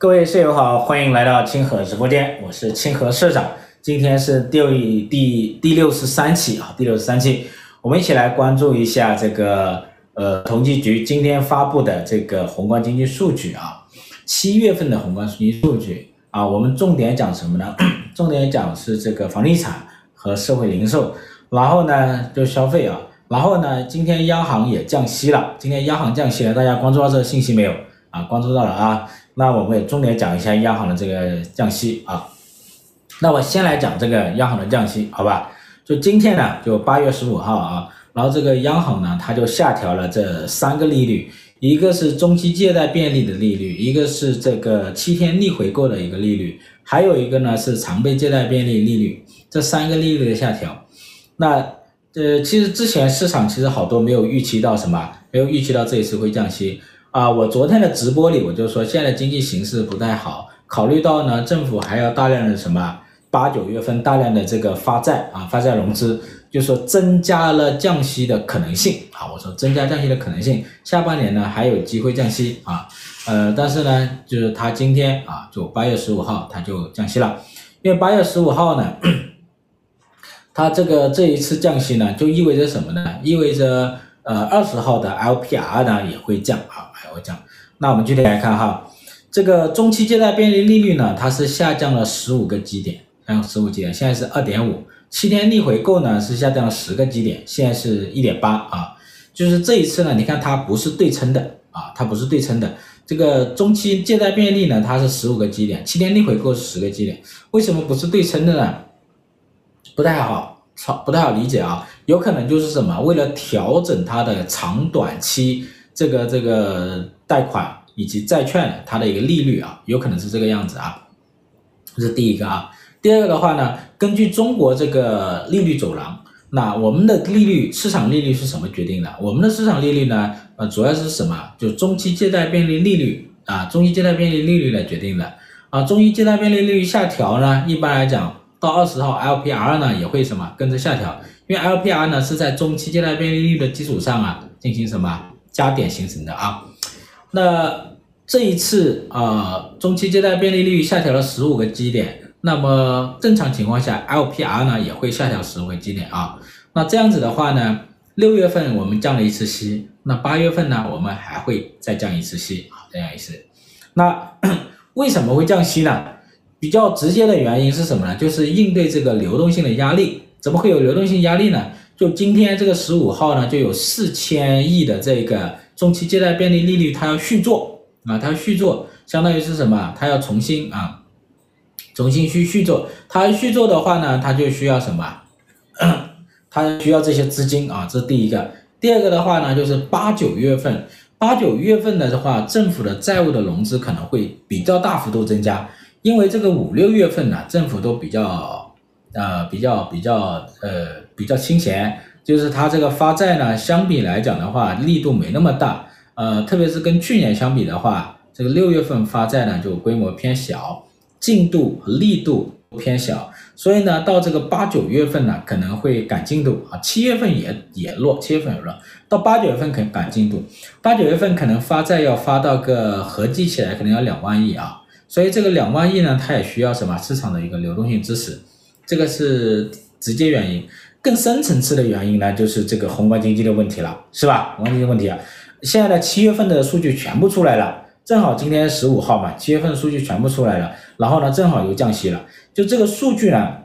各位舍友好，欢迎来到清河直播间，我是清河社长。今天是第第第六十三期啊，第六十三期，我们一起来关注一下这个呃统计局今天发布的这个宏观经济数据啊，七月份的宏观经济数据啊，我们重点讲什么呢？重点讲是这个房地产和社会零售，然后呢就消费啊，然后呢今天央行也降息了，今天央行降息了，大家关注到这个信息没有啊？关注到了啊。那我们也重点讲一下央行的这个降息啊。那我先来讲这个央行的降息，好吧？就今天呢，就八月十五号啊，然后这个央行呢，它就下调了这三个利率，一个是中期借贷便利的利率，一个是这个七天逆回购的一个利率，还有一个呢是常备借贷便利利率，这三个利率的下调。那呃，其实之前市场其实好多没有预期到什么，没有预期到这一次会降息。啊，我昨天的直播里我就说，现在经济形势不太好，考虑到呢，政府还要大量的什么八九月份大量的这个发债啊，发债融资，就说增加了降息的可能性啊。我说增加降息的可能性，下半年呢还有机会降息啊。呃，但是呢，就是他今天啊，就八月十五号他就降息了，因为八月十五号呢，他这个这一次降息呢，就意味着什么呢？意味着。呃，二十号的 LPR 呢也会降啊，还会降。那我们具体来看哈，这个中期借贷便利利率呢，它是下降了十五个基点，还有十五基点，现在是二点五。七天逆回购呢是下降了十个基点，现在是一点八啊。就是这一次呢，你看它不是对称的啊，它不是对称的。这个中期借贷便利呢，它是十五个基点，七天逆回购是十个基点，为什么不是对称的呢？不太好。不太好理解啊，有可能就是什么，为了调整它的长短期这个这个贷款以及债券它的一个利率啊，有可能是这个样子啊，这是第一个啊。第二个的话呢，根据中国这个利率走廊，那我们的利率市场利率是什么决定的？我们的市场利率呢，呃，主要是什么？就中期借贷便利利率啊，中期借贷便利利率来决定的啊。中期借贷便利利率下调呢，一般来讲。到二十号，LPR 呢也会什么跟着下调，因为 LPR 呢是在中期借贷便利率的基础上啊进行什么加点形成的啊。那这一次啊、呃，中期借贷便利率下调了十五个基点，那么正常情况下，LPR 呢也会下调十五个基点啊。那这样子的话呢，六月份我们降了一次息，那八月份呢我们还会再降一次息啊，这样一次。那 为什么会降息呢？比较直接的原因是什么呢？就是应对这个流动性的压力。怎么会有流动性压力呢？就今天这个十五号呢，就有四千亿的这个中期借贷便利利率，它要续作啊，它要续作，相当于是什么？它要重新啊，重新去续作。它续作的话呢，它就需要什么？它需要这些资金啊，这是第一个。第二个的话呢，就是八九月份，八九月份的话，政府的债务的融资可能会比较大幅度增加。因为这个五六月份呢，政府都比较，呃，比较比较，呃，比较清闲，就是它这个发债呢，相比来讲的话，力度没那么大，呃，特别是跟去年相比的话，这个六月份发债呢就规模偏小，进度和力度偏小，所以呢，到这个八九月份呢可能会赶进度。啊，七月份也也弱，七月份也弱，到八九月份可能赶进度，八九月份可能发债要发到个合计起来可能要两万亿啊。所以这个两万亿呢，它也需要什么？市场的一个流动性支持，这个是直接原因。更深层次的原因呢，就是这个宏观经济的问题了，是吧？宏观经济问题啊，现在呢七月份的数据全部出来了，正好今天十五号嘛，七月份数据全部出来了，然后呢，正好又降息了，就这个数据呢，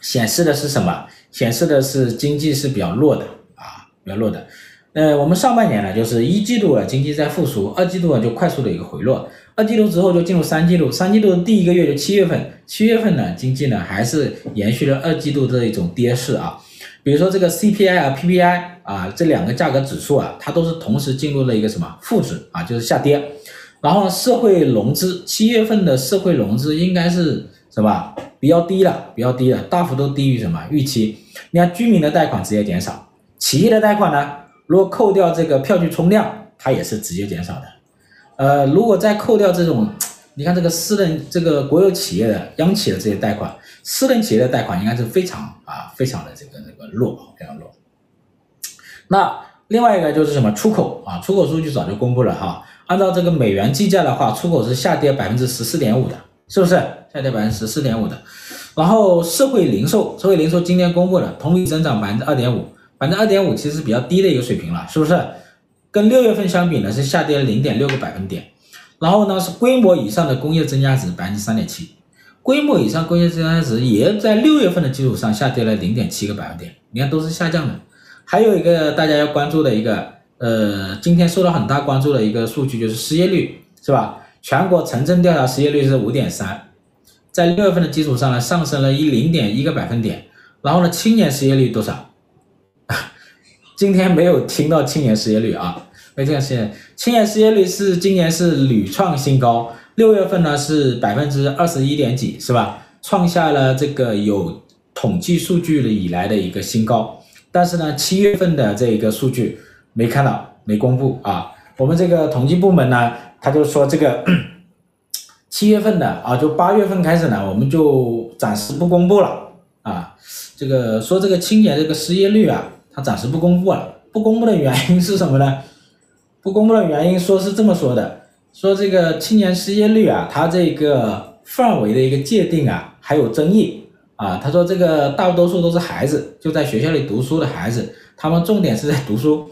显示的是什么？显示的是经济是比较弱的啊，比较弱的。呃，我们上半年呢，就是一季度啊，经济在复苏，二季度啊就快速的一个回落，二季度之后就进入三季度，三季度的第一个月就七月份，七月份呢，经济呢还是延续了二季度的一种跌势啊，比如说这个 CPI 啊、PPI 啊这两个价格指数啊，它都是同时进入了一个什么负值啊，就是下跌，然后社会融资七月份的社会融资应该是什么比较低了，比较低了，大幅度低于什么预期，你看居民的贷款直接减少，企业的贷款呢？如果扣掉这个票据冲量，它也是直接减少的。呃，如果再扣掉这种，你看这个私人、这个国有企业的央企的这些贷款，私人企业的贷款应该是非常啊，非常的这个那个弱，非常弱。那另外一个就是什么出口啊？出口数据早就公布了哈。按照这个美元计价的话，出口是下跌百分之十四点五的，是不是？下跌百分之十四点五的。然后社会零售，社会零售今天公布了同比增长百分之二点五，百分之二点五其实是比较低的一个水平了，是不是？跟六月份相比呢，是下跌了零点六个百分点。然后呢，是规模以上的工业增加值百分之三点七，规模以上工业增加值也在六月份的基础上下跌了零点七个百分点，你看都是下降的。还有一个大家要关注的一个，呃，今天受到很大关注的一个数据就是失业率，是吧？全国城镇调查失业率是五点三。在六月份的基础上呢，上升了一零点一个百分点。然后呢，青年失业率多少？今天没有听到青年失业率啊，没听到青年。青年失业率是今年是屡创新高，六月份呢是百分之二十一点几，是吧？创下了这个有统计数据的以来的一个新高。但是呢，七月份的这个数据没看到，没公布啊。我们这个统计部门呢，他就说这个。七月份的啊，就八月份开始呢，我们就暂时不公布了啊。这个说这个青年这个失业率啊，它暂时不公布了。不公布的原因是什么呢？不公布的原因说是这么说的，说这个青年失业率啊，它这个范围的一个界定啊，还有争议啊。他说这个大多数都是孩子，就在学校里读书的孩子，他们重点是在读书，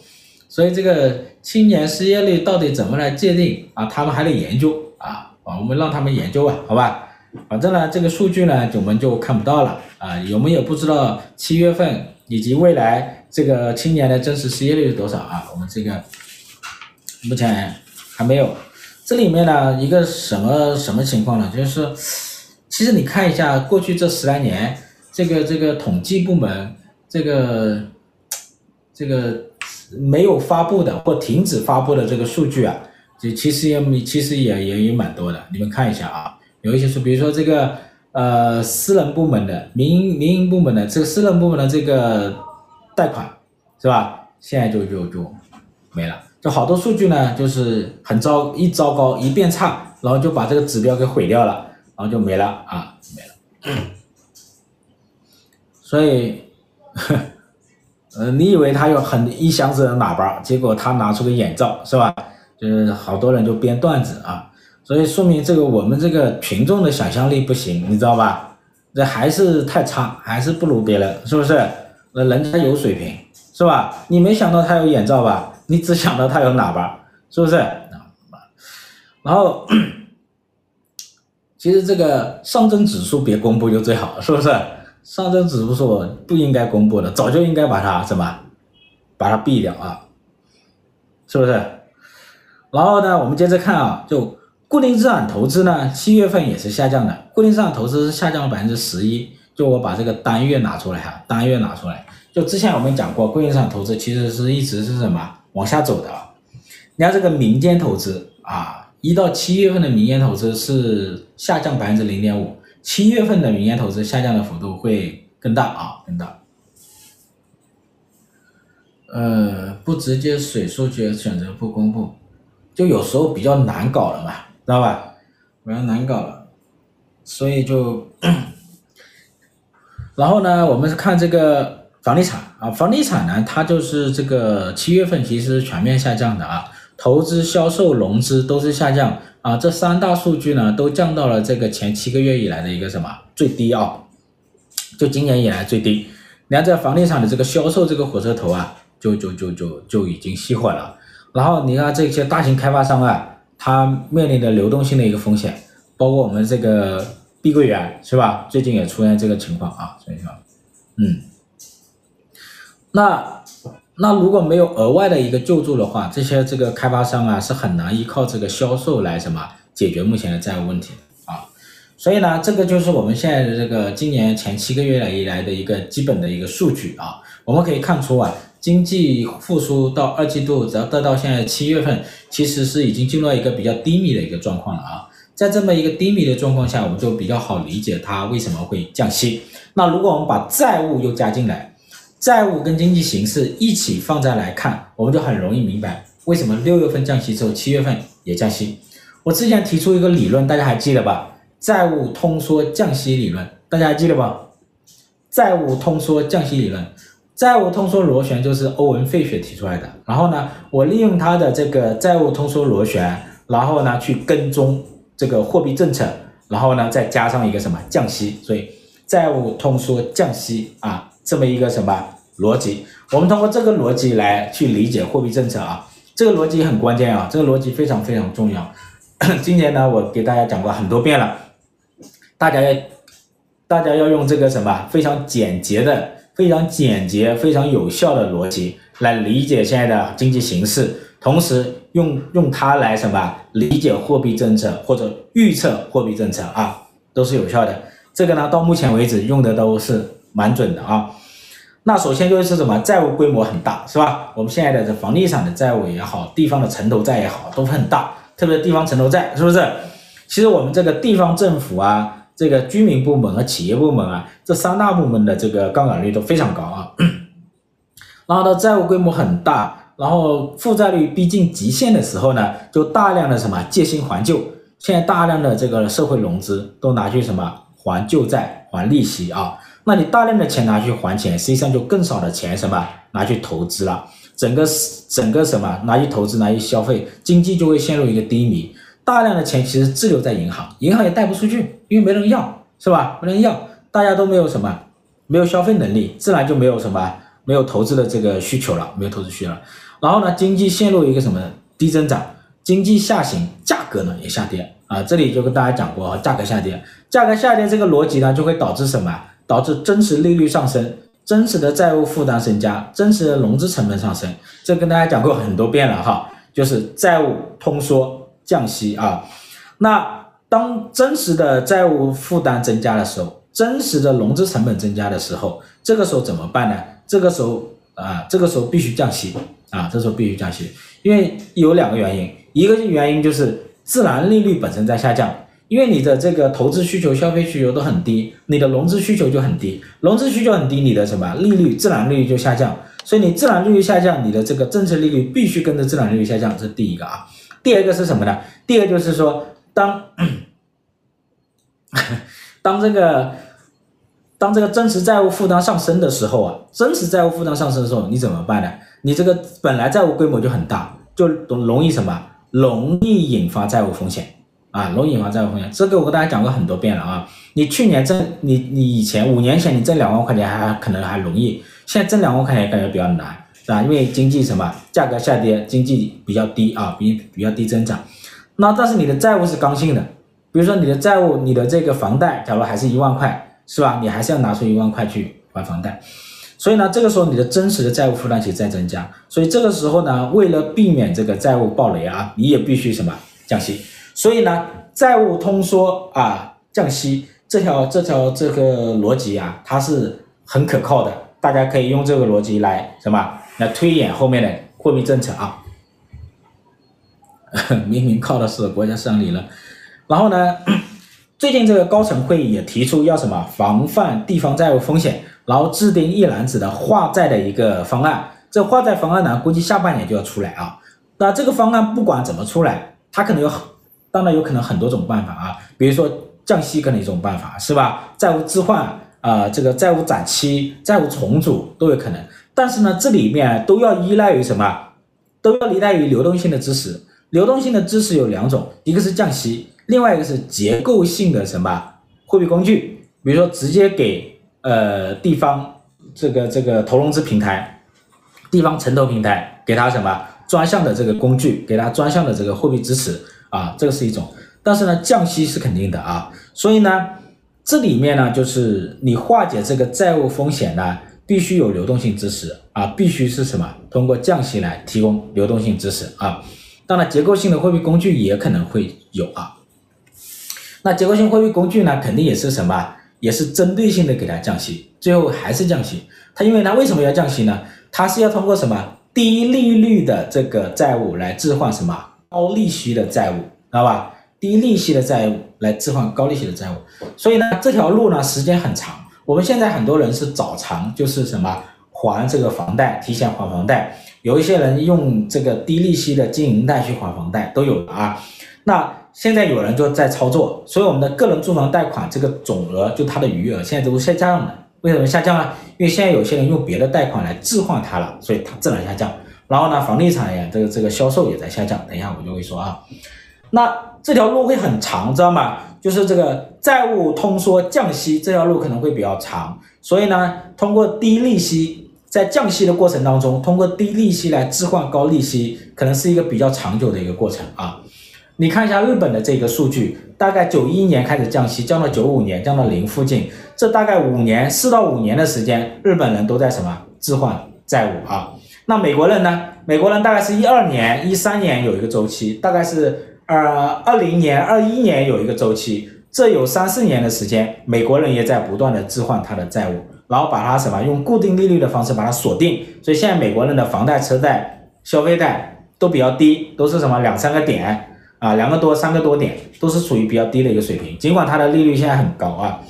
所以这个青年失业率到底怎么来界定啊？他们还得研究啊。啊，我们让他们研究吧，好吧，反正呢，这个数据呢，我们就看不到了啊，有没有不知道七月份以及未来这个青年的真实失业率是多少啊？我们这个目前还没有。这里面呢，一个什么什么情况呢？就是其实你看一下过去这十来年，这个这个统计部门这个这个没有发布的或停止发布的这个数据啊。就其实也其实也也有蛮多的，你们看一下啊，有一些是比如说这个呃私人部门的民营民营部门的这个私人部门的这个贷款是吧？现在就就就没了，就好多数据呢，就是很糟一糟糕一变差，然后就把这个指标给毁掉了，然后就没了啊没了。所以，呃，你以为他有很一箱子的喇叭，结果他拿出个眼罩是吧？就是好多人就编段子啊，所以说明这个我们这个群众的想象力不行，你知道吧？这还是太差，还是不如别人，是不是？那人家有水平，是吧？你没想到他有眼罩吧？你只想到它有喇叭，是不是？然后，其实这个上证指数别公布就最好，是不是？上证指数不应该公布的，早就应该把它什么，把它毙掉啊，是不是？然后呢，我们接着看啊，就固定资产投资呢，七月份也是下降的，固定资产投资是下降了百分之十一。就我把这个单月拿出来哈，单月拿出来，就之前我们讲过，固定资产投资其实是一直是什么往下走的。你看这个民间投资啊，一到七月份的民间投资是下降百分之零点五，七月份的民间投资下降的幅度会更大啊，更大。呃，不直接水数据选择不公布。就有时候比较难搞了嘛，知道吧？比较难搞了，所以就，然后呢，我们是看这个房地产啊，房地产呢，它就是这个七月份其实全面下降的啊，投资、销售、融资都是下降啊，这三大数据呢都降到了这个前七个月以来的一个什么最低啊，就今年以来最低。你看这房地产的这个销售这个火车头啊，就就就就就已经熄火了。然后你看这些大型开发商啊，它面临的流动性的一个风险，包括我们这个碧桂园是吧？最近也出现这个情况啊，所以说，嗯，那那如果没有额外的一个救助的话，这些这个开发商啊是很难依靠这个销售来什么解决目前的债务问题啊。所以呢，这个就是我们现在的这个今年前七个月以来的一个基本的一个数据啊，我们可以看出啊。经济复苏到二季度，只要得到现在七月份，其实是已经进入了一个比较低迷的一个状况了啊。在这么一个低迷的状况下，我们就比较好理解它为什么会降息。那如果我们把债务又加进来，债务跟经济形势一起放在来看，我们就很容易明白为什么六月份降息之后，七月份也降息。我之前提出一个理论，大家还记得吧？债务通缩降息理论，大家还记得吧？债务通缩降息理论。债务通缩螺旋就是欧文·费雪提出来的。然后呢，我利用他的这个债务通缩螺旋，然后呢去跟踪这个货币政策，然后呢再加上一个什么降息，所以债务通缩降息啊，这么一个什么逻辑？我们通过这个逻辑来去理解货币政策啊，这个逻辑很关键啊，这个逻辑非常非常重要。今年呢，我给大家讲过很多遍了，大家要大家要用这个什么非常简洁的。非常简洁、非常有效的逻辑来理解现在的经济形势，同时用用它来什么理解货币政策或者预测货币政策啊，都是有效的。这个呢，到目前为止用的都是蛮准的啊。那首先就是什么，债务规模很大，是吧？我们现在的这房地产的债务也好，地方的城投债也好，都很大，特别地方城投债，是不是？其实我们这个地方政府啊。这个居民部门和企业部门啊，这三大部门的这个杠杆率都非常高啊，然后呢，债务规模很大，然后负债率逼近极限的时候呢，就大量的什么借新还旧，现在大量的这个社会融资都拿去什么还旧债、还利息啊，那你大量的钱拿去还钱，实际上就更少的钱什么拿去投资了，整个整个什么拿去投资、拿去消费，经济就会陷入一个低迷。大量的钱其实滞留在银行，银行也贷不出去，因为没人要，是吧？没人要，大家都没有什么，没有消费能力，自然就没有什么，没有投资的这个需求了，没有投资需求了。然后呢，经济陷入一个什么低增长，经济下行，价格呢也下跌啊。这里就跟大家讲过，价格下跌，价格下跌这个逻辑呢，就会导致什么？导致真实利率上升，真实的债务负担增加，真实的融资成本上升。这跟大家讲过很多遍了哈，就是债务通缩。降息啊，那当真实的债务负担增加的时候，真实的融资成本增加的时候，这个时候怎么办呢？这个时候啊，这个时候必须降息啊，这时候必须降息，因为有两个原因，一个原因就是自然利率本身在下降，因为你的这个投资需求、消费需求都很低，你的融资需求就很低，融资需求很低，你的什么利率、自然利率就下降，所以你自然利率下降，你的这个政策利率必须跟着自然利率下降，这是第一个啊。第二个是什么呢？第二个就是说，当 当这个当这个真实债务负担上升的时候啊，真实债务负担上升的时候，你怎么办呢？你这个本来债务规模就很大，就容易什么？容易引发债务风险啊，容易引发债务风险。这个我跟大家讲过很多遍了啊。你去年挣你你以前五年前你挣两万块钱还可能还容易，现在挣两万块钱感觉比较难。是吧？因为经济什么价格下跌，经济比较低啊，比比较低增长。那但是你的债务是刚性的，比如说你的债务，你的这个房贷，假如还是一万块，是吧？你还是要拿出一万块去还房贷。所以呢，这个时候你的真实的债务负担其实在增加。所以这个时候呢，为了避免这个债务暴雷啊，你也必须什么降息。所以呢，债务通缩啊，降息这条这条这个逻辑啊，它是很可靠的。大家可以用这个逻辑来什么？来推演后面的货币政策啊，明明靠的是国家市场理论，然后呢，最近这个高层会议也提出要什么防范地方债务风险，然后制定一揽子的化债的一个方案。这化债方案呢，估计下半年就要出来啊。那这个方案不管怎么出来，它可能有，当然有可能很多种办法啊，比如说降息可能一种办法是吧？债务置换啊，这个债务展期、债务重组都有可能。但是呢，这里面都要依赖于什么？都要依赖于流动性的支持。流动性的支持有两种，一个是降息，另外一个是结构性的什么货币工具？比如说直接给呃地方这个这个投融资平台、地方城投平台给他什么专项的这个工具，给他专项的这个货币支持啊，这个是一种。但是呢，降息是肯定的啊，所以呢，这里面呢就是你化解这个债务风险呢。必须有流动性支持啊，必须是什么？通过降息来提供流动性支持啊。当然，结构性的货币工具也可能会有啊。那结构性货币工具呢，肯定也是什么？也是针对性的给它降息，最后还是降息。它因为它为什么要降息呢？它是要通过什么？低利率的这个债务来置换什么？高利息的债务，知道吧？低利息的债务来置换高利息的债务。所以呢，这条路呢，时间很长。我们现在很多人是早偿，就是什么还这个房贷，提前还房贷。有一些人用这个低利息的经营贷去还房贷，都有的啊。那现在有人就在操作，所以我们的个人住房贷款这个总额，就它的余额现在都是下降的，为什么下降呢？因为现在有些人用别的贷款来置换它了，所以它自然下降。然后呢，房地产呀，这个这个销售也在下降。等一下我就会说啊，那这条路会很长，知道吗？就是这个债务通缩降息这条路可能会比较长，所以呢，通过低利息在降息的过程当中，通过低利息来置换高利息，可能是一个比较长久的一个过程啊。你看一下日本的这个数据，大概九一年开始降息，降到九五年，降到零附近，这大概五年，四到五年的时间，日本人都在什么置换债务啊？那美国人呢？美国人大概是一二年、一三年有一个周期，大概是呃二零年、二一年有一个周期，这有三四年的时间，美国人也在不断的置换他的债务，然后把它什么用固定利率的方式把它锁定，所以现在美国人的房贷、车贷、消费贷都比较低，都是什么两三个点。啊，两个多、三个多点都是属于比较低的一个水平，尽管它的利率现在很高啊，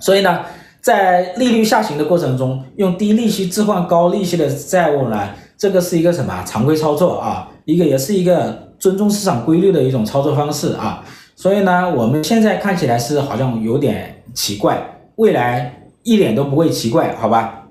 所以呢，在利率下行的过程中，用低利息置换高利息的债务呢，这个是一个什么常规操作啊？一个也是一个尊重市场规律的一种操作方式啊。所以呢，我们现在看起来是好像有点奇怪，未来一点都不会奇怪，好吧？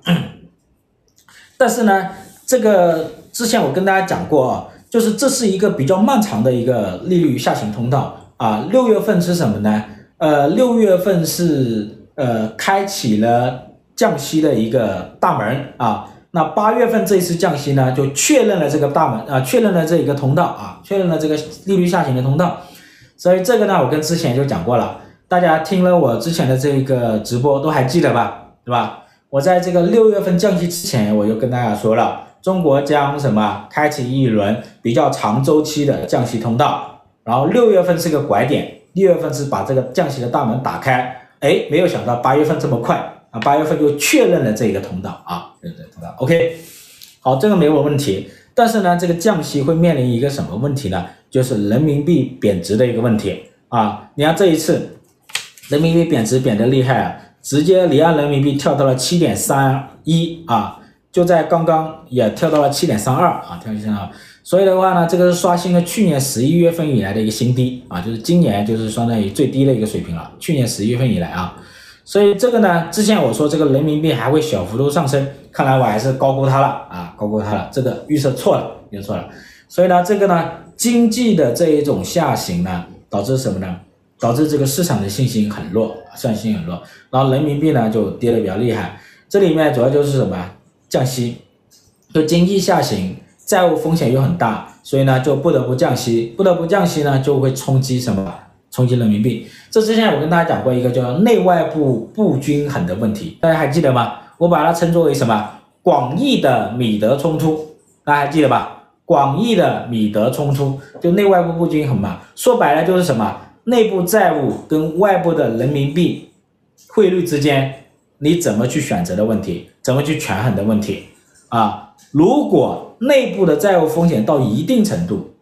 但是呢，这个之前我跟大家讲过啊。就是这是一个比较漫长的一个利率下行通道啊，六月份是什么呢？呃，六月份是呃开启了降息的一个大门啊，那八月份这一次降息呢，就确认了这个大门啊，确认了这一个通道啊，确认了这个利率下行的通道，所以这个呢，我跟之前就讲过了，大家听了我之前的这个直播都还记得吧？对吧？我在这个六月份降息之前，我就跟大家说了。中国将什么开启一轮比较长周期的降息通道，然后六月份是个拐点，六月份是把这个降息的大门打开，哎，没有想到八月份这么快啊，八月份就确认了这个通道啊，对对通道，OK，好，这个没有问题。但是呢，这个降息会面临一个什么问题呢？就是人民币贬值的一个问题啊。你看这一次人民币贬值贬得厉害啊，直接离岸人民币跳到了七点三一啊。就在刚刚也跳到了七点三二啊，跳七点三二，所以的话呢，这个是刷新了去年十一月份以来的一个新低啊，就是今年就是相当于最低的一个水平了。去年十一月份以来啊，所以这个呢，之前我说这个人民币还会小幅度上升，看来我还是高估它了啊，高估它了，这个预测错了，预测错了。所以呢，这个呢，经济的这一种下行呢，导致什么呢？导致这个市场的信心很弱，信心很弱，然后人民币呢就跌得比较厉害。这里面主要就是什么？降息，就经济下行，债务风险又很大，所以呢就不得不降息，不得不降息呢就会冲击什么？冲击人民币。这之前我跟大家讲过一个叫内外部不均衡的问题，大家还记得吗？我把它称作为什么？广义的米德冲突，大家还记得吧？广义的米德冲突就内外部不均衡嘛，说白了就是什么？内部债务跟外部的人民币汇率之间。你怎么去选择的问题，怎么去权衡的问题啊？如果内部的债务风险到一定程度，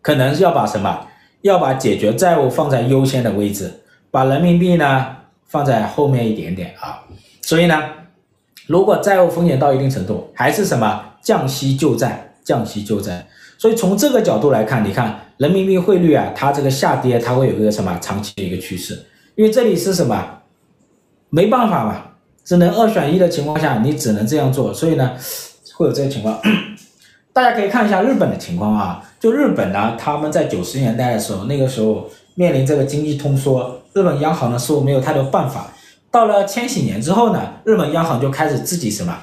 可能要把什么？要把解决债务放在优先的位置，把人民币呢放在后面一点点啊。所以呢，如果债务风险到一定程度，还是什么？降息救债，降息救债。所以从这个角度来看，你看人民币汇率啊，它这个下跌，它会有一个什么长期的一个趋势？因为这里是什么？没办法嘛，只能二选一的情况下，你只能这样做，所以呢，会有这个情况。大家可以看一下日本的情况啊，就日本呢，他们在九十年代的时候，那个时候面临这个经济通缩，日本央行呢似乎没有太多办法。到了千禧年之后呢，日本央行就开始自己什么，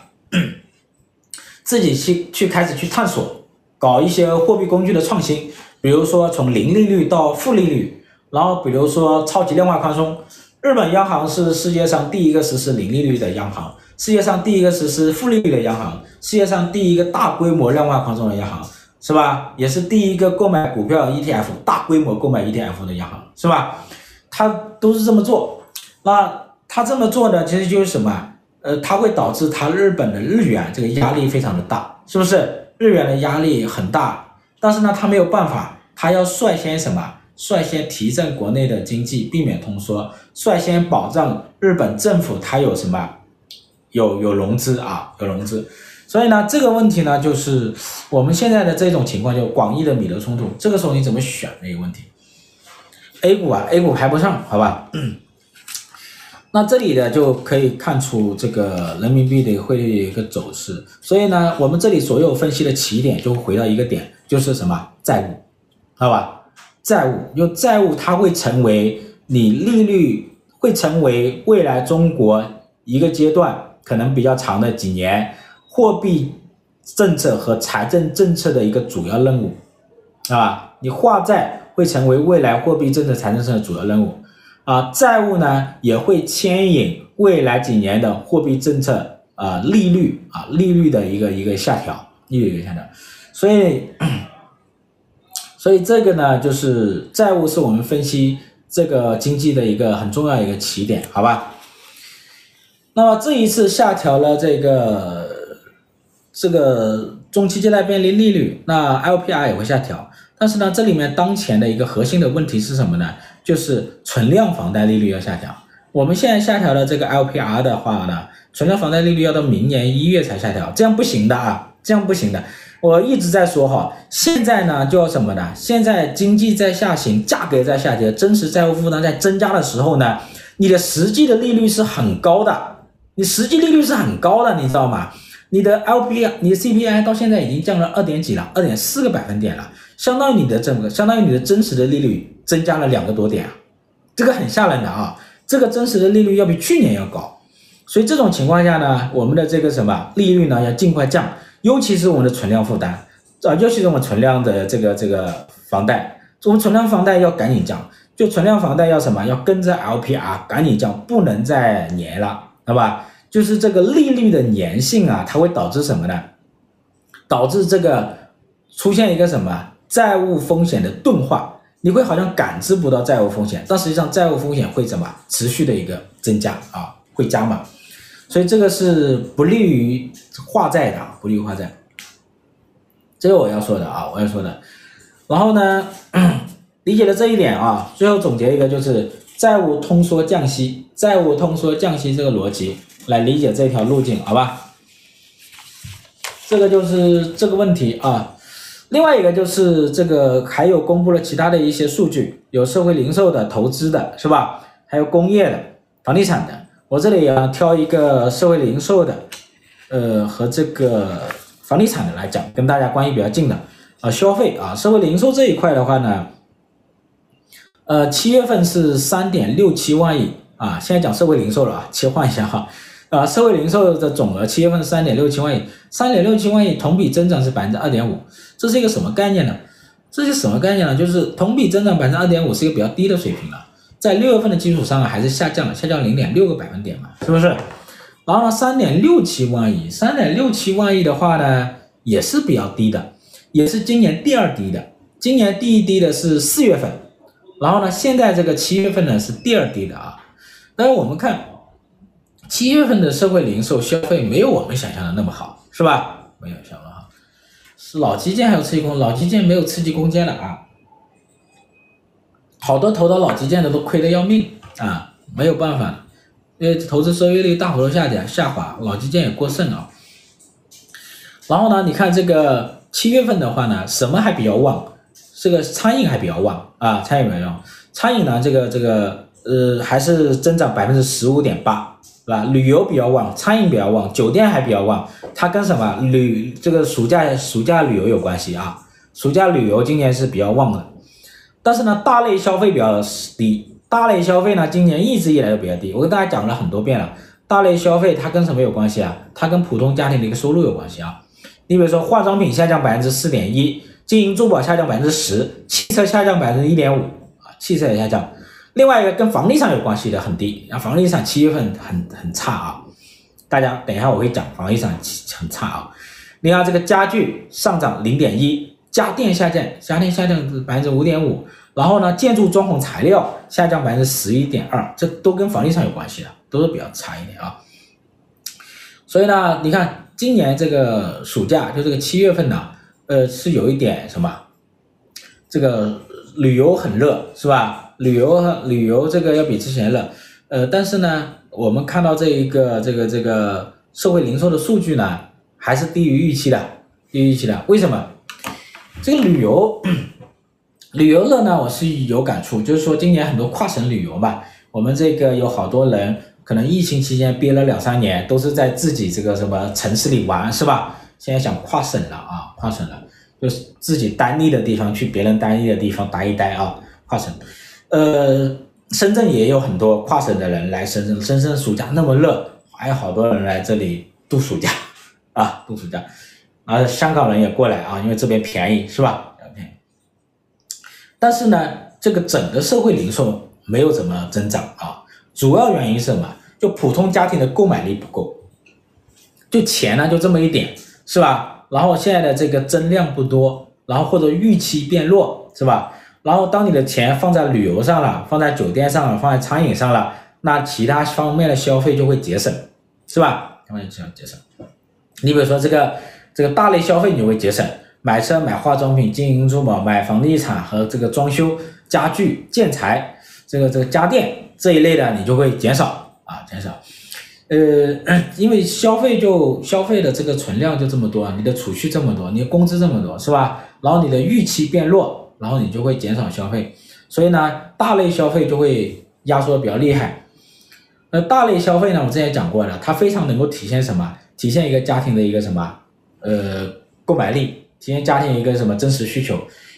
自己去去开始去探索，搞一些货币工具的创新，比如说从零利率到负利率，然后比如说超级量化宽松。日本央行是世界上第一个实施零利率的央行，世界上第一个实施负利率的央行，世界上第一个大规模量化宽松的央行，是吧？也是第一个购买股票 ETF 大规模购买 ETF 的央行，是吧？它都是这么做。那它这么做呢，其实就是什么？呃，它会导致它日本的日元这个压力非常的大，是不是？日元的压力很大，但是呢，它没有办法，它要率先什么？率先提振国内的经济，避免通缩，率先保障日本政府它有什么？有有融资啊，有融资。所以呢，这个问题呢，就是我们现在的这种情况，就广义的米德冲突。这个时候你怎么选？那个问题，A 股啊，A 股排不上，好吧？那这里呢就可以看出这个人民币的汇率的一个走势。所以呢，我们这里所有分析的起点就回到一个点，就是什么债务，好吧？债务，因为债务它会成为你利率会成为未来中国一个阶段可能比较长的几年货币政策和财政政策的一个主要任务，啊，你化债会成为未来货币政策、财政政策的主要任务，啊，债务呢也会牵引未来几年的货币政策啊利率啊利率的一个一个下调，利率一个下调，所以，所以这个呢就是债务是我们分析这个经济的一个很重要一个起点，好吧？那么这一次下调了这个。这个中期借贷便利利率，那 LPR 也会下调，但是呢，这里面当前的一个核心的问题是什么呢？就是存量房贷利率要下调。我们现在下调的这个 LPR 的话呢，存量房贷利率要到明年一月才下调，这样不行的啊，这样不行的。我一直在说哈，现在呢就要什么呢？现在经济在下行，价格在下跌，真实债务负担在增加的时候呢，你的实际的利率是很高的，你实际利率是很高的，你知道吗？你的 LPR，你的 CPI 到现在已经降了二点几了，二点四个百分点了，相当于你的这个，相当于你的真实的利率增加了两个多点，这个很吓人的啊，这个真实的利率要比去年要高，所以这种情况下呢，我们的这个什么利率呢要尽快降，尤其是我们的存量负担啊，尤其是我们存量的这个这个房贷，我们存量房贷要赶紧降，就存量房贷要什么，要跟着 LPR 赶紧降，不能再粘了，好吧？就是这个利率的粘性啊，它会导致什么呢？导致这个出现一个什么债务风险的钝化，你会好像感知不到债务风险，但实际上债务风险会怎么持续的一个增加啊，会加码，所以这个是不利于化债的，不利于化债。这个我要说的啊，我要说的。然后呢，理解了这一点啊，最后总结一个就是债务通缩降息，债务通缩降息这个逻辑。来理解这条路径，好吧？这个就是这个问题啊。另外一个就是这个还有公布了其他的一些数据，有社会零售的、投资的，是吧？还有工业的、房地产的。我这里要挑一个社会零售的，呃，和这个房地产的来讲，跟大家关系比较近的啊，消费啊，社会零售这一块的话呢，呃，七月份是三点六七万亿啊。现在讲社会零售了啊，切换一下哈。啊，社会零售的总额七月份三点六七万亿，三点六七万亿同比增长是百分之二点五，这是一个什么概念呢？这是什么概念呢？就是同比增长百分之二点五是一个比较低的水平了，在六月份的基础上还是下降了，下降零点六个百分点嘛，是不是？然后呢，三点六七万亿，三点六七万亿的话呢，也是比较低的，也是今年第二低的，今年第一低的是四月份，然后呢，现在这个七月份呢是第二低的啊，但是我们看。七月份的社会零售消费没有我们想象的那么好，是吧？没有想到好，是老基建还有刺激工，老基建没有刺激攻坚了啊，好多投到老基建的都亏得要命啊，没有办法，因为投资收益率大幅度下降下滑，老基建也过剩啊。然后呢，你看这个七月份的话呢，什么还比较旺？这个餐饮还比较旺啊，餐饮比较旺，餐饮呢这个这个呃还是增长百分之十五点八。是吧？旅游比较旺，餐饮比较旺，酒店还比较旺。它跟什么旅这个暑假暑假旅游有关系啊？暑假旅游今年是比较旺的，但是呢，大类消费比较低。大类消费呢，今年一直以来都比较低。我跟大家讲了很多遍了，大类消费它跟什么有关系啊？它跟普通家庭的一个收入有关系啊。你比如说，化妆品下降百分之四点一，金银珠宝下降百分之十，汽车下降百分之一点五啊，汽车也下降。另外一个跟房地产有关系的很低，啊房地产七月份很很差啊，大家等一下我会讲房地产很差啊。另外这个家具上涨零点一，家电下降，家电下降百分之五点五，然后呢，建筑装潢材料下降百分之十一点二，这都跟房地产有关系的，都是比较差一点啊。所以呢，你看今年这个暑假就这个七月份呢，呃，是有一点什么，这个旅游很热是吧？旅游和旅游这个要比之前热，呃，但是呢，我们看到这一个这个这个社会零售的数据呢，还是低于预期的，低于预期的。为什么？这个旅游 旅游热呢，我是有感触，就是说今年很多跨省旅游嘛，我们这个有好多人可能疫情期间憋了两三年，都是在自己这个什么城市里玩，是吧？现在想跨省了啊，跨省了，就是自己单立的地方去别人单立的地方待一待啊，跨省。呃，深圳也有很多跨省的人来深圳，深圳暑假那么热，还有好多人来这里度暑假啊，度暑假。啊，香港人也过来啊，因为这边便宜，是吧？便宜。但是呢，这个整个社会零售没有怎么增长啊，主要原因是什么？就普通家庭的购买力不够，就钱呢就这么一点，是吧？然后现在的这个增量不多，然后或者预期变弱，是吧？然后当你的钱放在旅游上了，放在酒店上了，放在餐饮上了，那其他方面的消费就会节省，是吧？他们就要节省。你比如说这个。这个大类消费你会节省，买车、买化妆品、金银珠宝、买房地产和这个装修、家具、建材，这个这个家电这一类的你就会减少啊，减少。呃，因为消费就消费的这个存量就这么多，你的储蓄这么多，你的工资这么多，是吧？然后你的预期变弱，然后你就会减少消费，所以呢，大类消费就会压缩的比较厉害。那大类消费呢，我之前讲过了，它非常能够体现什么？体现一个家庭的一个什么？呃，购买力体现家庭一个什么真实需求？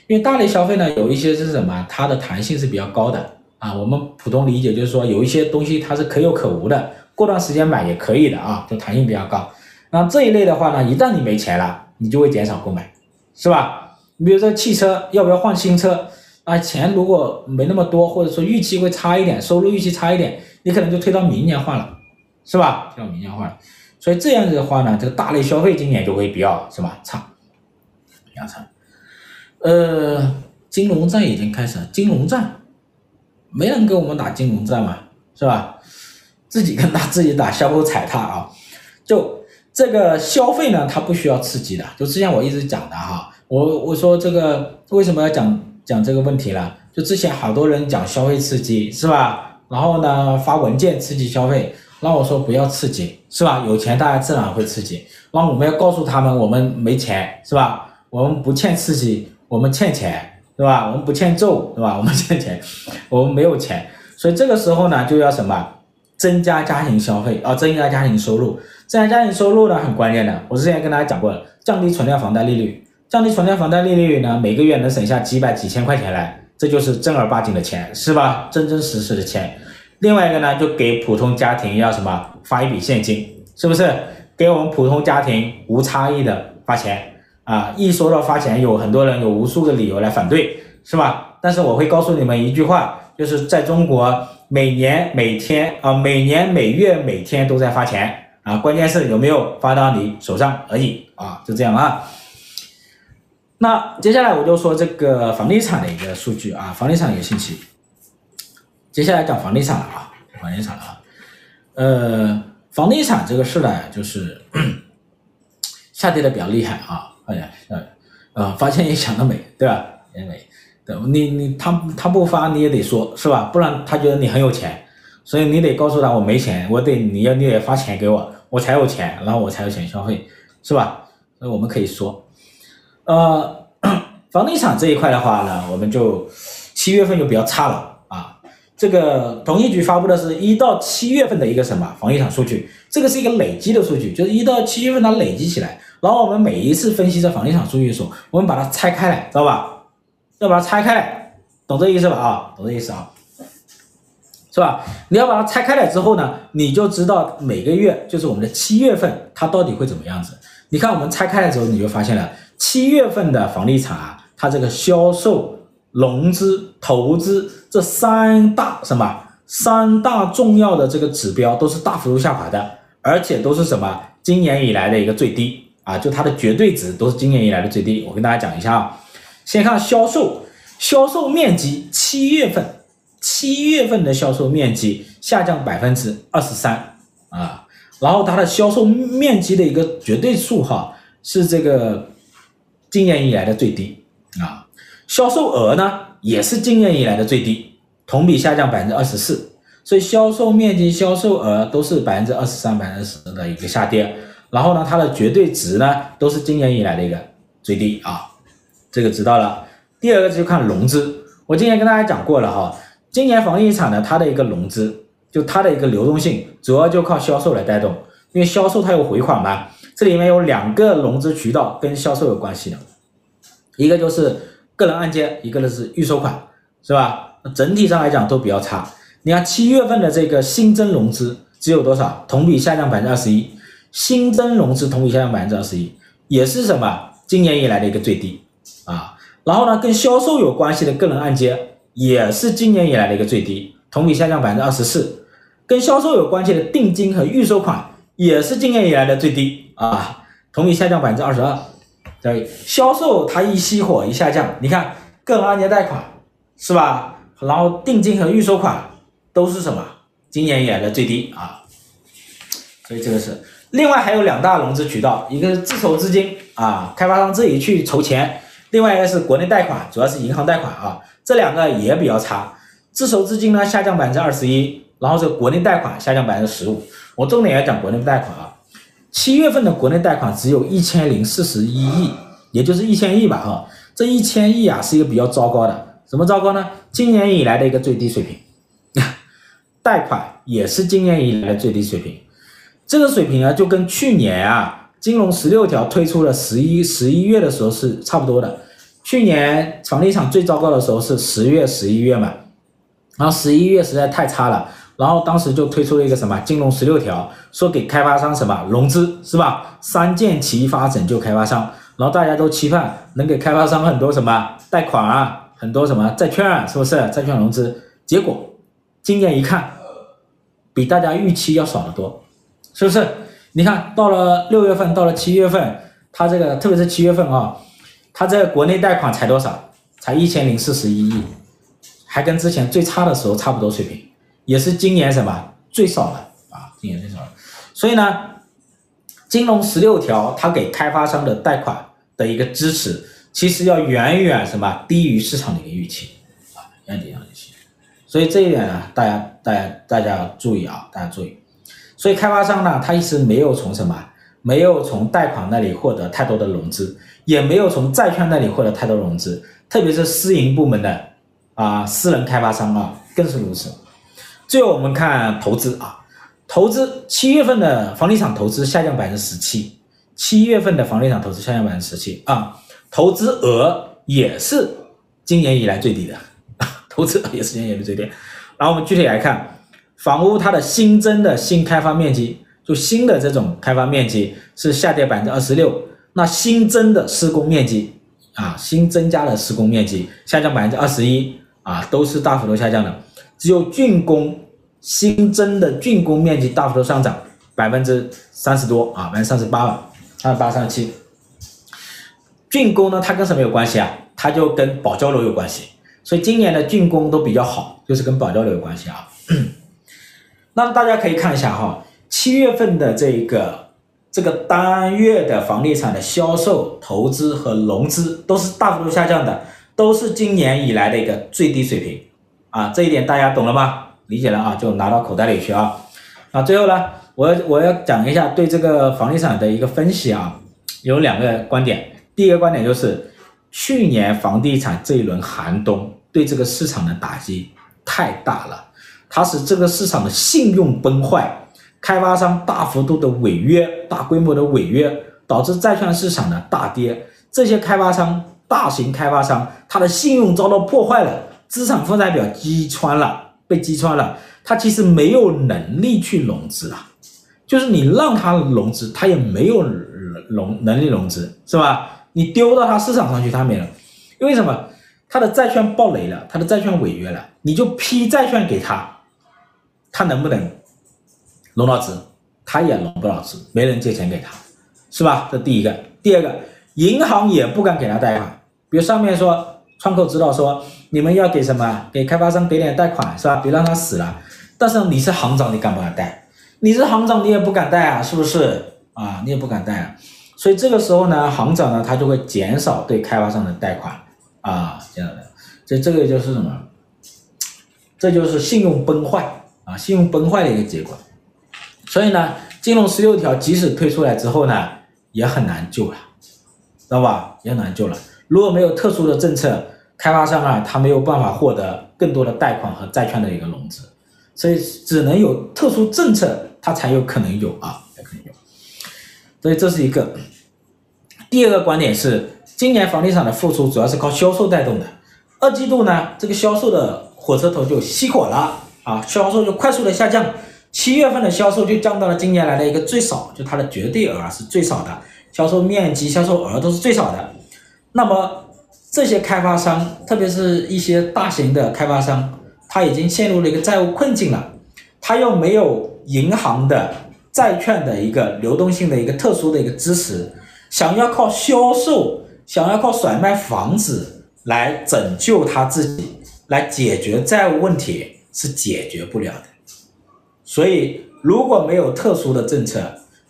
因为大类消费呢，有一些是什么？它的弹性是比较高的啊。我们普通理解就是说，有一些东西它是可有可无的，过段时间买也可以的啊，就弹性比较高。那这一类的话呢，一旦你没钱了，你就会减少购买，是吧？你比如说汽车要不要换新车啊？钱如果没那么多，或者说预期会差一点，收入预期差一点，你可能就推到明年换了，是吧？推到明年换了。所以这样子的话呢，这个大类消费今年就会比较什么差，比较差。呃，金融战已经开始了，金融战，没人跟我们打金融战嘛，是吧？自己跟打自己打，相互踩踏啊。就这个消费呢，它不需要刺激的。就之前我一直讲的哈，我我说这个为什么要讲讲这个问题呢？就之前好多人讲消费刺激，是吧？然后呢，发文件刺激消费。那我说不要刺激，是吧？有钱大家自然会刺激。那我们要告诉他们，我们没钱，是吧？我们不欠刺激，我们欠钱，是吧？我们不欠揍，是吧？我们欠钱，我们没有钱。所以这个时候呢，就要什么？增加家庭消费啊，增加家庭收入。增加家庭收入呢，很关键的。我之前跟大家讲过了，降低存量房贷利率，降低存量房贷利率呢，每个月能省下几百几千块钱来，这就是正儿八经的钱，是吧？真真实实的钱。另外一个呢，就给普通家庭要什么发一笔现金，是不是？给我们普通家庭无差异的发钱啊！一说到发钱，有很多人有无数个理由来反对，是吧？但是我会告诉你们一句话，就是在中国，每年每天啊，每年每月每天都在发钱啊，关键是有没有发到你手上而已啊，就这样啊。那接下来我就说这个房地产的一个数据啊，房地产有信息。接下来讲房地产了啊，房地产了啊，呃，房地产这个事呢，就是 下跌的比较厉害啊，哎呀，呃，发钱也想得美，对吧？也美，对，你你他他不发你也得说，是吧？不然他觉得你很有钱，所以你得告诉他我没钱，我得你要你得发钱给我，我才有钱，然后我才有钱消费，是吧？那我们可以说，呃，房地产这一块的话呢，我们就七月份就比较差了。这个统计局发布的是一到七月份的一个什么房地产数据？这个是一个累积的数据，就是一到七月份它累积起来。然后我们每一次分析这房地产数据的时候，我们把它拆开来，知道吧？要把它拆开，懂这意思吧？啊，懂这意思啊？是吧？你要把它拆开来之后呢，你就知道每个月就是我们的七月份它到底会怎么样子。你看我们拆开来之后，你就发现了七月份的房地产啊，它这个销售。融资、投资这三大什么三大重要的这个指标都是大幅度下滑的，而且都是什么今年以来的一个最低啊，就它的绝对值都是今年以来的最低。我跟大家讲一下啊，先看销售，销售面积七月份，七月份的销售面积下降百分之二十三啊，然后它的销售面积的一个绝对数哈是这个今年以来的最低啊。销售额呢也是今年以来的最低，同比下降百分之二十四，所以销售面积、销售额都是百分之二十三、百分之十的一个下跌。然后呢，它的绝对值呢都是今年以来的一个最低啊，这个知道了。第二个就看融资，我今年跟大家讲过了哈，今年房地产呢它的一个融资就它的一个流动性主要就靠销售来带动，因为销售它有回款嘛，这里面有两个融资渠道跟销售有关系的，一个就是个人按揭，一个呢是预收款，是吧？整体上来讲都比较差。你看七月份的这个新增融资只有多少？同比下降百分之二十一，新增融资同比下降百分之二十一，也是什么？今年以来的一个最低啊。然后呢，跟销售有关系的个人按揭。也是今年以来的一个最低，同比下降百分之二十四。跟销售有关系的定金和预收款也是今年以来的最低啊，同比下降百分之二十二。对，销售它一熄火一下降，你看个人按揭贷款是吧？然后定金和预收款都是什么？今年以来的最低啊。所以这个是另外还有两大融资渠道，一个是自筹资金啊，开发商自己去筹钱。另外一个是国内贷款，主要是银行贷款啊，这两个也比较差。自筹资金呢下降百分之二十一，然后这个国内贷款下降百分之十五。我重点要讲国内贷款啊，七月份的国内贷款只有一千零四十一亿，也就是一千亿吧啊，这一千亿啊是一个比较糟糕的，怎么糟糕呢？今年以来的一个最低水平，贷款也是今年以来的最低水平，这个水平啊就跟去年啊。金融十六条推出了十一十一月的时候是差不多的，去年房地产最糟糕的时候是十月十一月嘛，然后十一月实在太差了，然后当时就推出了一个什么金融十六条，说给开发商什么融资是吧？三箭齐发拯救开发商，然后大家都期盼能给开发商很多什么贷款啊，很多什么债券，是不是债券融资？结果今年一看，比大家预期要少得多，是不是？你看到了六月份，到了七月份，它这个特别是七月份啊，它这个国内贷款才多少？才一千零四十一亿，还跟之前最差的时候差不多水平，也是今年什么最少的啊？今年最少的。所以呢，金融十六条它给开发商的贷款的一个支持，其实要远远什么低于市场的一个预期啊，远低于预期。所以这一点呢，大家大家大家要注意啊，大家注意。所以开发商呢，他一直没有从什么，没有从贷款那里获得太多的融资，也没有从债券那里获得太多融资，特别是私营部门的啊，私人开发商啊，更是如此。最后我们看投资啊，投资七月份的房地产投资下降百分之十七，七月份的房地产投资下降百分之十七啊，投资额也是今年以来最低的，投资额也是今年以来最低。然后我们具体来看。房屋它的新增的新开发面积，就新的这种开发面积是下跌百分之二十六，那新增的施工面积啊，新增加的施工面积下降百分之二十一啊，都是大幅度下降的。只有竣工新增的竣工面积大幅度上涨百分之三十多啊，百分之三十八吧，三十八、三十七。竣工呢，它跟什么有关系啊？它就跟保交楼有关系。所以今年的竣工都比较好，就是跟保交楼有关系啊。那大家可以看一下哈，七月份的这个这个单月的房地产的销售、投资和融资都是大幅度下降的，都是今年以来的一个最低水平啊，这一点大家懂了吗？理解了啊，就拿到口袋里去啊。啊，最后呢，我我要讲一下对这个房地产的一个分析啊，有两个观点。第一个观点就是，去年房地产这一轮寒冬对这个市场的打击太大了。它使这个市场的信用崩坏，开发商大幅度的违约，大规模的违约，导致债券市场的大跌。这些开发商，大型开发商，他的信用遭到破坏了，资产负债表击穿了，被击穿了，他其实没有能力去融资啊。就是你让他融资，他也没有融能力融资，是吧？你丢到他市场上去，他没了。因为什么？他的债券爆雷了，他的债券违约了，你就批债券给他。他能不能融到资？他也融不到资，没人借钱给他，是吧？这第一个。第二个，银行也不敢给他贷款。比如上面说窗口指导说，你们要给什么？给开发商给点贷款，是吧？别让他死了。但是你是行长，你敢不敢贷？你是行长，你也不敢贷啊，是不是？啊，你也不敢贷啊。所以这个时候呢，行长呢，他就会减少对开发商的贷款啊，这样的。所以这个就是什么？这就是信用崩坏。啊，信用崩坏的一个结果，所以呢，金融十六条即使推出来之后呢，也很难救了，知道吧？也很难救了。如果没有特殊的政策，开发商啊，他没有办法获得更多的贷款和债券的一个融资，所以只能有特殊政策，它才有可能有啊，才可能有。所以这是一个。第二个观点是，今年房地产的复苏主要是靠销售带动的。二季度呢，这个销售的火车头就熄火了啊，销售就快速的下降。七月份的销售就降到了今年来的一个最少，就它的绝对额是最少的，销售面积、销售额都是最少的。那么这些开发商，特别是一些大型的开发商，他已经陷入了一个债务困境了，他又没有银行的债券的一个流动性的一个特殊的一个支持，想要靠销售，想要靠甩卖房子来拯救他自己，来解决债务问题是解决不了的。所以，如果没有特殊的政策，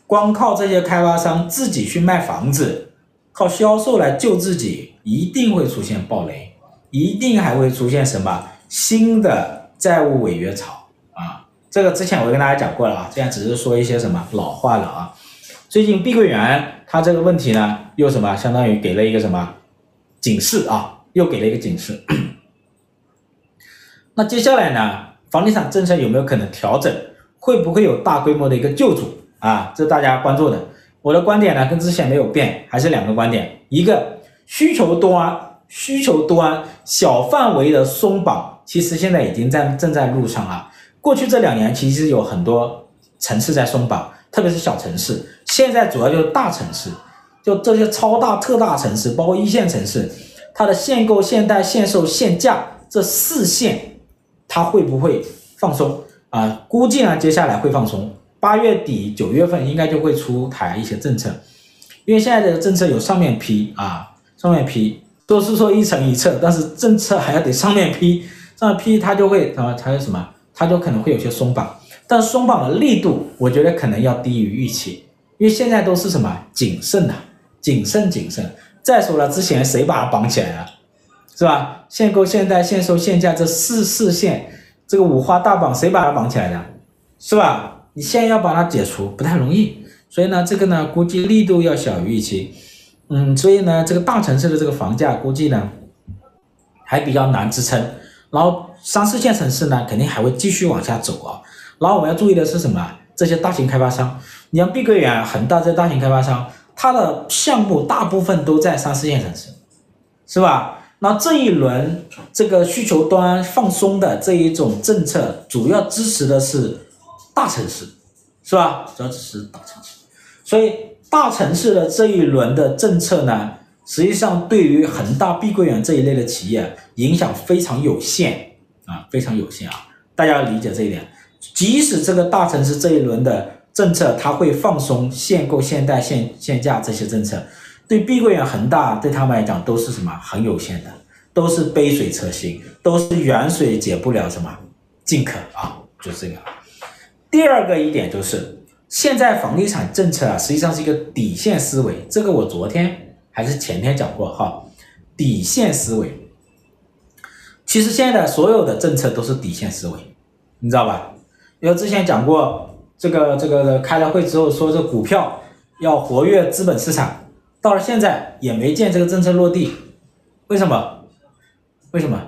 光靠这些开发商自己去卖房子，靠销售来救自己，一定会出现暴雷，一定还会出现什么新的债务违约潮啊！这个之前我跟大家讲过了啊，这样只是说一些什么老话了啊。最近碧桂园它这个问题呢，又什么相当于给了一个什么警示啊，又给了一个警示。那接下来呢，房地产政策有没有可能调整？会不会有大规模的一个救助啊？这大家关注的。我的观点呢，跟之前没有变，还是两个观点：一个需求端，需求端小范围的松绑，其实现在已经在正在路上了。过去这两年，其实有很多城市在松绑，特别是小城市。现在主要就是大城市，就这些超大、特大城市，包括一线城市，它的限购、限贷、限售、限价这四限，它会不会放松？啊，估计呢，接下来会放松，八月底九月份应该就会出台一些政策，因为现在的政策有上面批啊，上面批都是说一层一策，但是政策还要得上面批，上面批它就会啊，它有什么，它就可能会有些松绑，但松绑的力度，我觉得可能要低于预期，因为现在都是什么谨慎的，谨慎谨慎。再说了，之前谁把它绑起来了，是吧？限购、限贷、限售、限价这四四限。这个五花大绑，谁把它绑起来的，是吧？你现在要把它解除不太容易，所以呢，这个呢，估计力度要小于预期，嗯，所以呢，这个大城市的这个房价估计呢，还比较难支撑。然后三四线城市呢，肯定还会继续往下走啊。然后我们要注意的是什么？这些大型开发商，你像碧桂园、恒大这些大型开发商，它的项目大部分都在三四线城市，是吧？那这一轮这个需求端放松的这一种政策，主要支持的是大城市，是吧？主要支持大城市，所以大城市的这一轮的政策呢，实际上对于恒大、碧桂园这一类的企业影响非常有限啊，非常有限啊，大家要理解这一点。即使这个大城市这一轮的政策，它会放松限购、限贷、限限价这些政策。对碧桂园、恒大对他们来讲都是什么很有限的，都是杯水车薪，都是远水解不了什么近渴啊，就这个。第二个一点就是，现在房地产政策啊，实际上是一个底线思维，这个我昨天还是前天讲过哈，底线思维。其实现在所有的政策都是底线思维，你知道吧？因为之前讲过，这个这个开了会之后说这股票要活跃资本市场。到了现在也没见这个政策落地，为什么？为什么？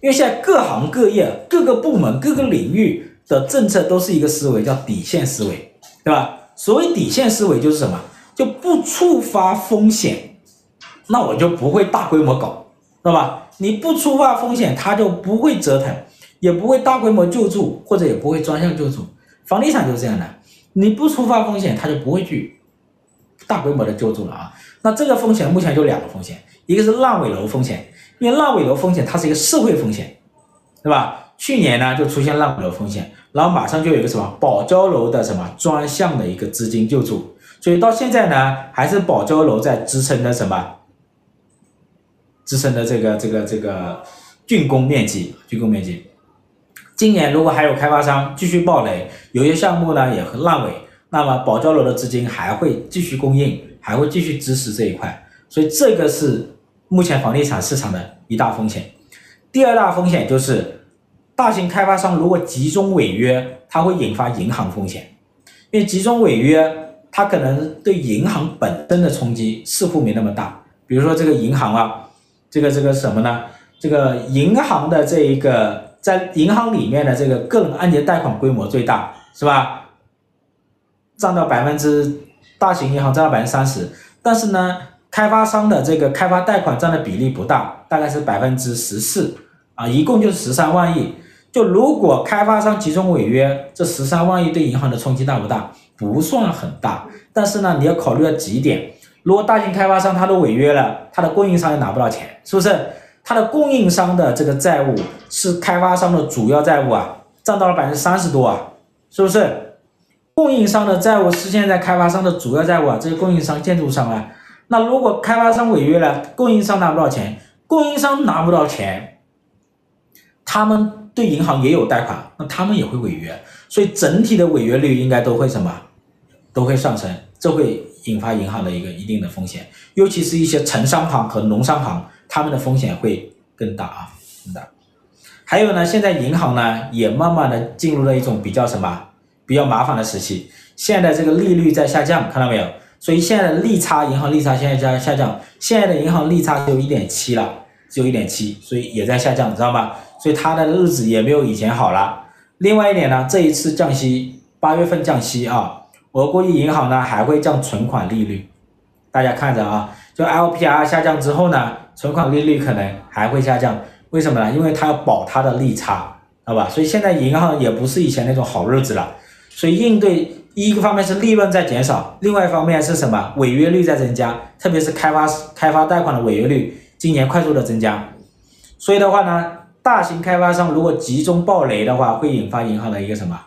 因为现在各行各业、各个部门、各个领域的政策都是一个思维，叫底线思维，对吧？所谓底线思维就是什么？就不触发风险，那我就不会大规模搞，知道吧？你不触发风险，它就不会折腾，也不会大规模救助，或者也不会专项救助。房地产就是这样的，你不触发风险，它就不会去大规模的救助了啊。那这个风险目前就两个风险，一个是烂尾楼风险，因为烂尾楼风险它是一个社会风险，对吧？去年呢就出现烂尾楼风险，然后马上就有一个什么保交楼的什么专项的一个资金救助，所以到现在呢还是保交楼在支撑的什么，支撑的这个这个这个竣工面积，竣工面积。今年如果还有开发商继续暴雷，有些项目呢也很烂尾，那么保交楼的资金还会继续供应。还会继续支持这一块，所以这个是目前房地产市场的一大风险。第二大风险就是，大型开发商如果集中违约，它会引发银行风险，因为集中违约，它可能对银行本身的冲击似乎没那么大。比如说这个银行啊，这个这个什么呢？这个银行的这一个在银行里面的这个个人按揭贷款规模最大，是吧？占到百分之，大型银行占到百分之三十，但是呢，开发商的这个开发贷款占的比例不大，大概是百分之十四啊，一共就是十三万亿。就如果开发商集中违约，这十三万亿对银行的冲击大不大？不算很大，但是呢，你要考虑到几点。如果大型开发商他都违约了，他的供应商也拿不到钱，是不是？他的供应商的这个债务是开发商的主要债务啊，占到了百分之三十多啊，是不是？供应商的债务是现在开发商的主要债务啊，这些供应商、建筑商啊。那如果开发商违约了，供应商拿不到钱，供应商拿不到钱，他们对银行也有贷款，那他们也会违约，所以整体的违约率应该都会什么？都会上升，这会引发银行的一个一定的风险，尤其是一些城商行和农商行，他们的风险会更大啊，更大。还有呢，现在银行呢也慢慢的进入了一种比较什么比较麻烦的时期，现在这个利率在下降，看到没有？所以现在的利差，银行利差现在在下降，现在的银行利差只有一点七了，只有一点七，所以也在下降，知道吗？所以它的日子也没有以前好了。另外一点呢，这一次降息，八月份降息啊。我估计银行呢还会降存款利率，大家看着啊，就 LPR 下降之后呢，存款利率可能还会下降。为什么呢？因为它要保它的利差，好吧？所以现在银行也不是以前那种好日子了。所以应对一个方面是利润在减少，另外一方面是什么？违约率在增加，特别是开发开发贷款的违约率今年快速的增加。所以的话呢，大型开发商如果集中暴雷的话，会引发银行的一个什么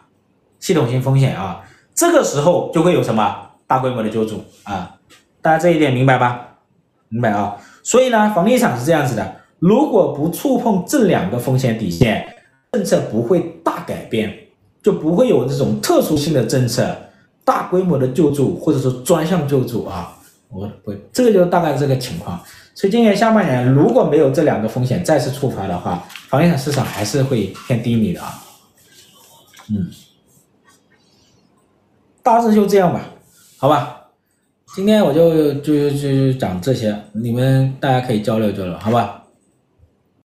系统性风险啊？这个时候就会有什么大规模的救助啊？大家这一点明白吧？明白啊？所以呢，房地产是这样子的，如果不触碰这两个风险底线，政策不会大改变，就不会有这种特殊性的政策，大规模的救助或者说专项救助啊。我我这个就大概这个情况。所以今年下半年如果没有这两个风险再次触发的话，房地产市场还是会偏低迷的啊。嗯。大致就这样吧，好吧，今天我就就就讲这些，你们大家可以交流交流，好吧。